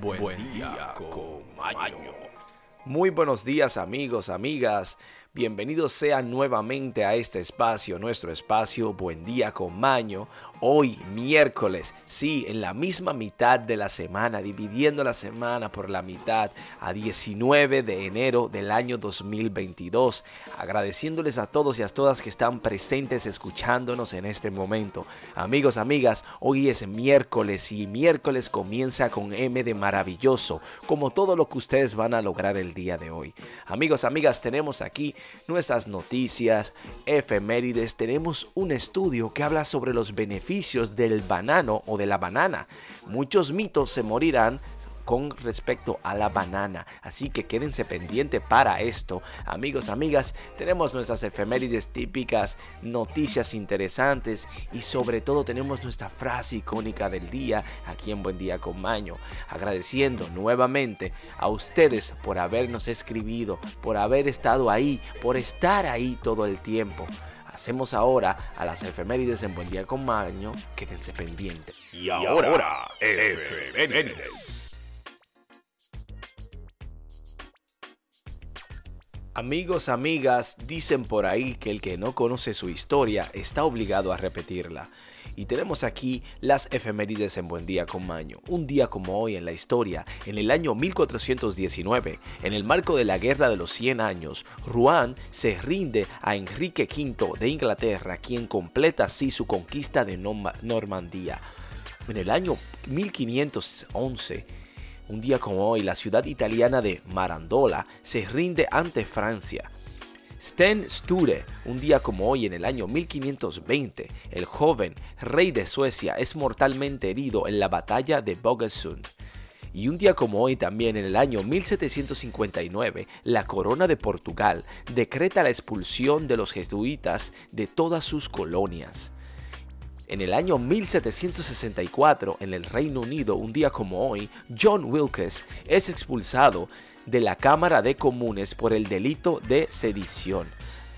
Buen, día, Maño. Muy buenos días amigos, amigas. Bienvenidos sean nuevamente a este espacio, nuestro espacio Buen día con Maño. Hoy, miércoles, sí, en la misma mitad de la semana, dividiendo la semana por la mitad, a 19 de enero del año 2022. Agradeciéndoles a todos y a todas que están presentes escuchándonos en este momento. Amigos, amigas, hoy es miércoles y miércoles comienza con M de maravilloso, como todo lo que ustedes van a lograr el día de hoy. Amigos, amigas, tenemos aquí nuestras noticias, efemérides, tenemos un estudio que habla sobre los beneficios del banano o de la banana. Muchos mitos se morirán con respecto a la banana. Así que quédense pendiente para esto. Amigos, amigas, tenemos nuestras efemérides típicas, noticias interesantes y sobre todo tenemos nuestra frase icónica del día aquí en Buen Día con Maño. Agradeciendo nuevamente a ustedes por habernos escribido, por haber estado ahí, por estar ahí todo el tiempo. Hacemos ahora a las efemérides en Buen Día con Maño. Quédense pendientes. Y ahora, efemérides. Amigos, amigas, dicen por ahí que el que no conoce su historia está obligado a repetirla. Y tenemos aquí las efemérides en Buen Día con Maño. Un día como hoy en la historia, en el año 1419, en el marco de la Guerra de los 100 años, Rouen se rinde a Enrique V de Inglaterra, quien completa así su conquista de Normandía. En el año 1511, un día como hoy, la ciudad italiana de Marandola se rinde ante Francia. Sten Sture, un día como hoy en el año 1520, el joven rey de Suecia es mortalmente herido en la batalla de Bogesund. Y un día como hoy también en el año 1759, la corona de Portugal decreta la expulsión de los jesuitas de todas sus colonias. En el año 1764, en el Reino Unido, un día como hoy, John Wilkes es expulsado de la Cámara de Comunes por el delito de sedición.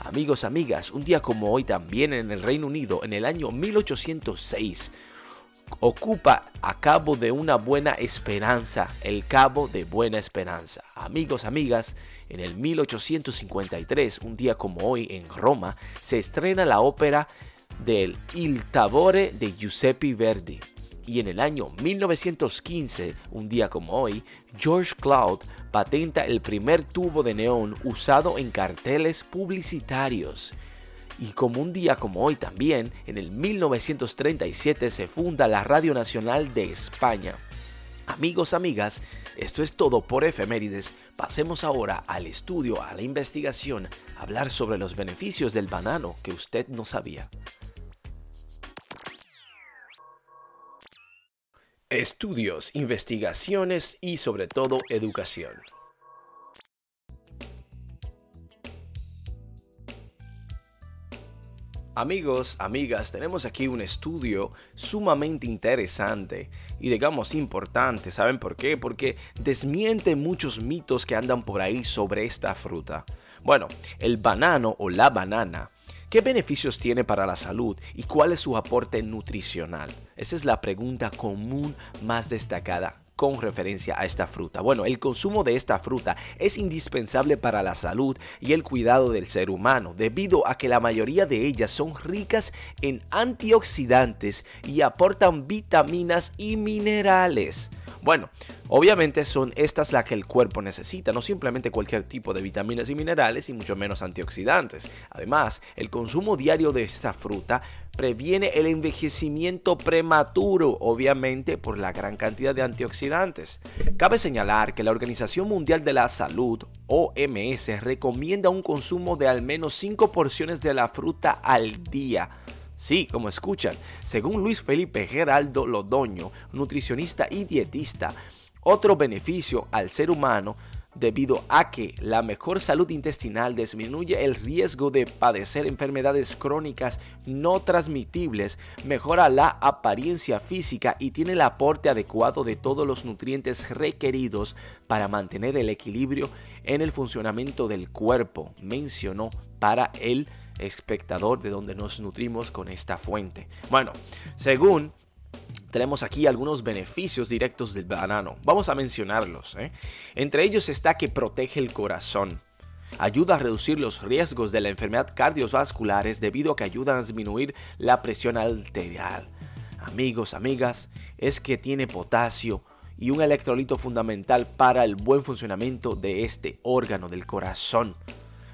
Amigos, amigas, un día como hoy también en el Reino Unido, en el año 1806, ocupa a cabo de una buena esperanza, el cabo de buena esperanza. Amigos, amigas, en el 1853, un día como hoy en Roma, se estrena la ópera del Il Tavore de Giuseppe Verdi. Y en el año 1915, un día como hoy, George Cloud patenta el primer tubo de neón usado en carteles publicitarios. Y como un día como hoy también, en el 1937 se funda la Radio Nacional de España. Amigos, amigas, esto es todo por efemérides. Pasemos ahora al estudio, a la investigación, a hablar sobre los beneficios del banano que usted no sabía. Estudios, investigaciones y sobre todo educación. Amigos, amigas, tenemos aquí un estudio sumamente interesante y digamos importante. ¿Saben por qué? Porque desmiente muchos mitos que andan por ahí sobre esta fruta. Bueno, el banano o la banana ¿Qué beneficios tiene para la salud y cuál es su aporte nutricional? Esa es la pregunta común más destacada con referencia a esta fruta. Bueno, el consumo de esta fruta es indispensable para la salud y el cuidado del ser humano, debido a que la mayoría de ellas son ricas en antioxidantes y aportan vitaminas y minerales. Bueno, obviamente son estas las que el cuerpo necesita, no simplemente cualquier tipo de vitaminas y minerales y mucho menos antioxidantes. Además, el consumo diario de esta fruta previene el envejecimiento prematuro, obviamente por la gran cantidad de antioxidantes. Cabe señalar que la Organización Mundial de la Salud, OMS, recomienda un consumo de al menos 5 porciones de la fruta al día Sí, como escuchan, según Luis Felipe Geraldo Lodoño, nutricionista y dietista, otro beneficio al ser humano debido a que la mejor salud intestinal disminuye el riesgo de padecer enfermedades crónicas no transmitibles, mejora la apariencia física y tiene el aporte adecuado de todos los nutrientes requeridos para mantener el equilibrio en el funcionamiento del cuerpo, mencionó para el espectador de donde nos nutrimos con esta fuente. Bueno, según tenemos aquí algunos beneficios directos del banano. Vamos a mencionarlos. ¿eh? Entre ellos está que protege el corazón. Ayuda a reducir los riesgos de la enfermedad cardiovasculares debido a que ayudan a disminuir la presión arterial. Amigos, amigas, es que tiene potasio y un electrolito fundamental para el buen funcionamiento de este órgano del corazón.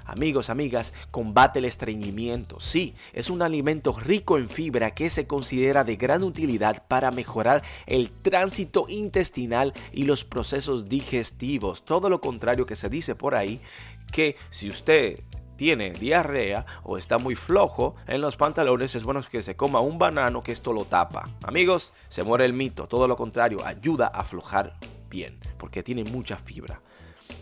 Amigos, amigas, combate el estreñimiento. Sí, es un alimento rico en fibra que se considera de gran utilidad para mejorar el tránsito intestinal y los procesos digestivos. Todo lo contrario que se dice por ahí, que si usted tiene diarrea o está muy flojo en los pantalones, es bueno que se coma un banano que esto lo tapa. Amigos, se muere el mito. Todo lo contrario, ayuda a aflojar bien, porque tiene mucha fibra.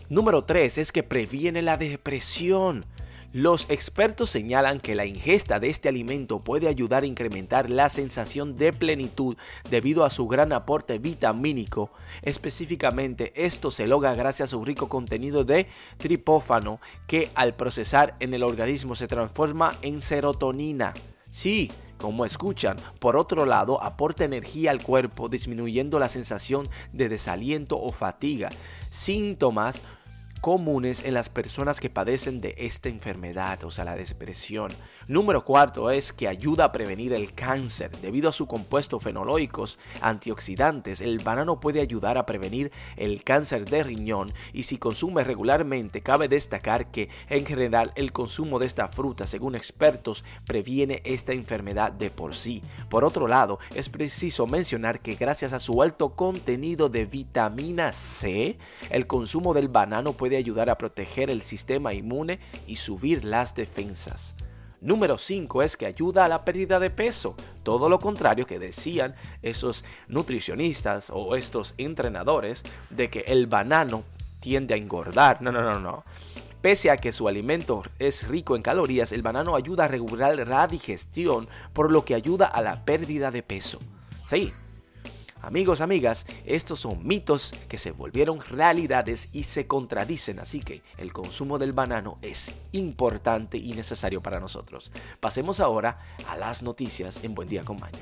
Número 3 es que previene la depresión. Los expertos señalan que la ingesta de este alimento puede ayudar a incrementar la sensación de plenitud debido a su gran aporte vitamínico. Específicamente, esto se logra gracias a su rico contenido de tripófano que al procesar en el organismo se transforma en serotonina. Sí, como escuchan, por otro lado, aporta energía al cuerpo disminuyendo la sensación de desaliento o fatiga, síntomas comunes en las personas que padecen de esta enfermedad, o sea, la depresión. Número cuarto es que ayuda a prevenir el cáncer. Debido a su compuesto fenológicos antioxidantes, el banano puede ayudar a prevenir el cáncer de riñón y si consume regularmente, cabe destacar que en general el consumo de esta fruta, según expertos, previene esta enfermedad de por sí. Por otro lado, es preciso mencionar que gracias a su alto contenido de vitamina C, el consumo del banano puede ayudar a proteger el sistema inmune y subir las defensas. Número 5 es que ayuda a la pérdida de peso. Todo lo contrario que decían esos nutricionistas o estos entrenadores de que el banano tiende a engordar. No, no, no, no. Pese a que su alimento es rico en calorías, el banano ayuda a regular la digestión, por lo que ayuda a la pérdida de peso. Sí, Amigos, amigas, estos son mitos que se volvieron realidades y se contradicen, así que el consumo del banano es importante y necesario para nosotros. Pasemos ahora a las noticias en Buen Día con Maño.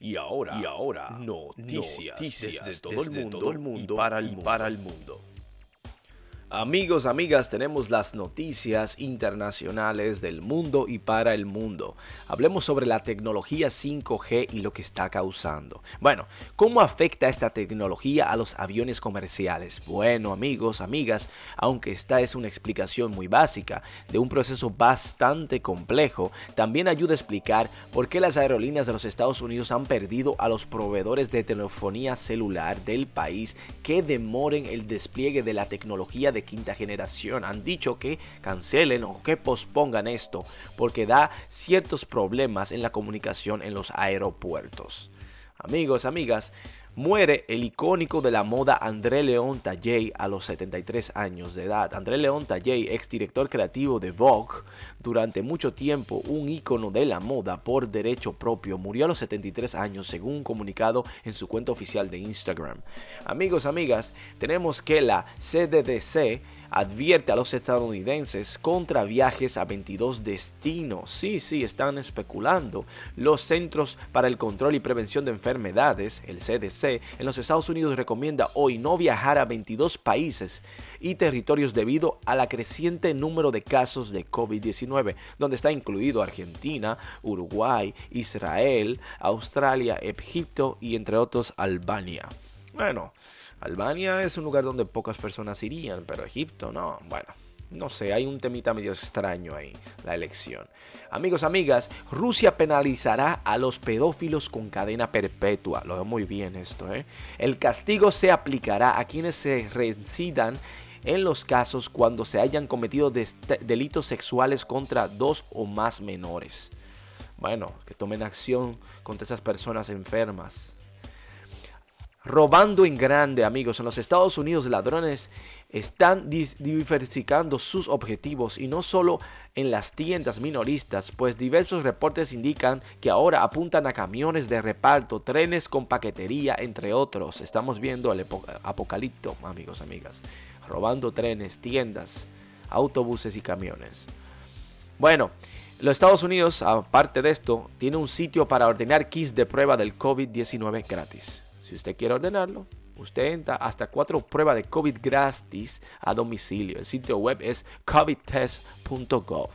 Y ahora, y ahora noticias, desde, todo, el mundo, para el Para el mundo. Amigos, amigas, tenemos las noticias internacionales del mundo y para el mundo. Hablemos sobre la tecnología 5G y lo que está causando. Bueno, ¿cómo afecta esta tecnología a los aviones comerciales? Bueno, amigos, amigas, aunque esta es una explicación muy básica de un proceso bastante complejo, también ayuda a explicar por qué las aerolíneas de los Estados Unidos han perdido a los proveedores de telefonía celular del país que demoren el despliegue de la tecnología de quinta generación han dicho que cancelen o que pospongan esto porque da ciertos problemas en la comunicación en los aeropuertos. Amigos, amigas, muere el icónico de la moda André León Talley a los 73 años de edad. André León Talley, ex director creativo de Vogue, durante mucho tiempo un ícono de la moda por derecho propio, murió a los 73 años según un comunicado en su cuenta oficial de Instagram. Amigos, amigas, tenemos que la CDDC advierte a los estadounidenses contra viajes a 22 destinos. Sí, sí, están especulando. Los Centros para el Control y Prevención de Enfermedades, el CDC, en los Estados Unidos recomienda hoy no viajar a 22 países y territorios debido a la creciente número de casos de COVID-19, donde está incluido Argentina, Uruguay, Israel, Australia, Egipto y entre otros Albania. Bueno, Albania es un lugar donde pocas personas irían, pero Egipto no. Bueno, no sé, hay un temita medio extraño ahí, la elección. Amigos, amigas, Rusia penalizará a los pedófilos con cadena perpetua. Lo veo muy bien esto, ¿eh? El castigo se aplicará a quienes se reincidan en los casos cuando se hayan cometido delitos sexuales contra dos o más menores. Bueno, que tomen acción contra esas personas enfermas, robando en grande, amigos. En los Estados Unidos, ladrones están diversificando sus objetivos y no solo en las tiendas minoristas, pues diversos reportes indican que ahora apuntan a camiones de reparto, trenes con paquetería, entre otros. Estamos viendo el apocalipto, amigos, amigas, robando trenes, tiendas, autobuses y camiones. Bueno, Los Estados Unidos, aparte de esto, tiene un sitio para ordenar kits de prueba del COVID-19 gratis. Si usted quiere ordenarlo, usted entra hasta cuatro pruebas de COVID gratis a domicilio. El sitio web es covidtest.gov.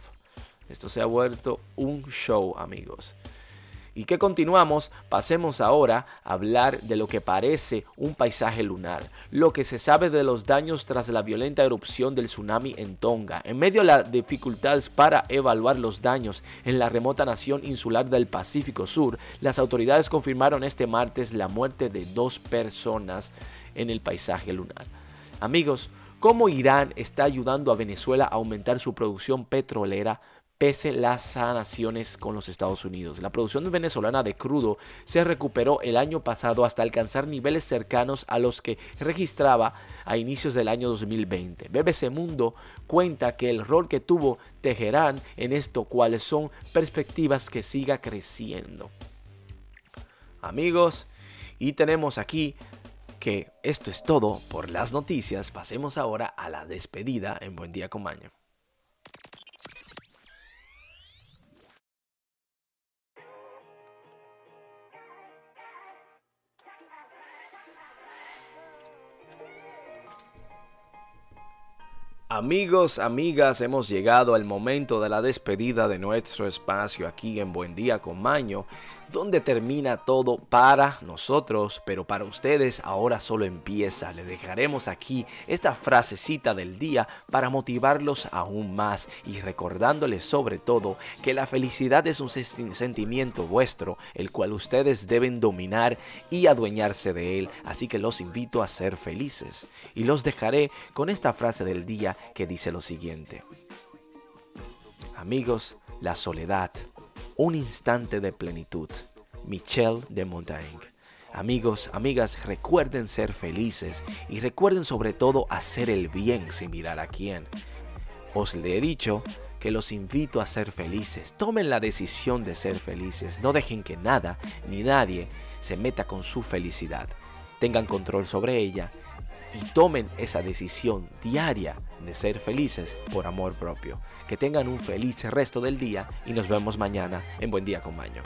Esto se ha vuelto un show, amigos. Y que continuamos, pasemos ahora a hablar de lo que parece un paisaje lunar, lo que se sabe de los daños tras la violenta erupción del tsunami en Tonga. En medio de las dificultades para evaluar los daños en la remota nación insular del Pacífico Sur, las autoridades confirmaron este martes la muerte de dos personas en el paisaje lunar. Amigos, ¿cómo Irán está ayudando a Venezuela a aumentar su producción petrolera? Pese las sanaciones con los Estados Unidos. La producción venezolana de crudo se recuperó el año pasado hasta alcanzar niveles cercanos a los que registraba a inicios del año 2020. BBC Mundo cuenta que el rol que tuvo Teherán en esto, cuáles son perspectivas que siga creciendo. Amigos, y tenemos aquí que esto es todo por las noticias. Pasemos ahora a la despedida en Buen Día con. Amigos, amigas, hemos llegado al momento de la despedida de nuestro espacio aquí en Buen Día con Maño donde termina todo para nosotros, pero para ustedes ahora solo empieza. Le dejaremos aquí esta frasecita del día para motivarlos aún más y recordándoles sobre todo que la felicidad es un sentimiento vuestro, el cual ustedes deben dominar y adueñarse de él, así que los invito a ser felices. Y los dejaré con esta frase del día que dice lo siguiente. Amigos, la soledad un instante de plenitud. Michel de Montaigne. Amigos, amigas, recuerden ser felices y recuerden sobre todo hacer el bien sin mirar a quién. Os le he dicho que los invito a ser felices. Tomen la decisión de ser felices. No dejen que nada ni nadie se meta con su felicidad. Tengan control sobre ella y tomen esa decisión diaria de ser felices por amor propio. Que tengan un feliz resto del día y nos vemos mañana en Buen Día con Baño.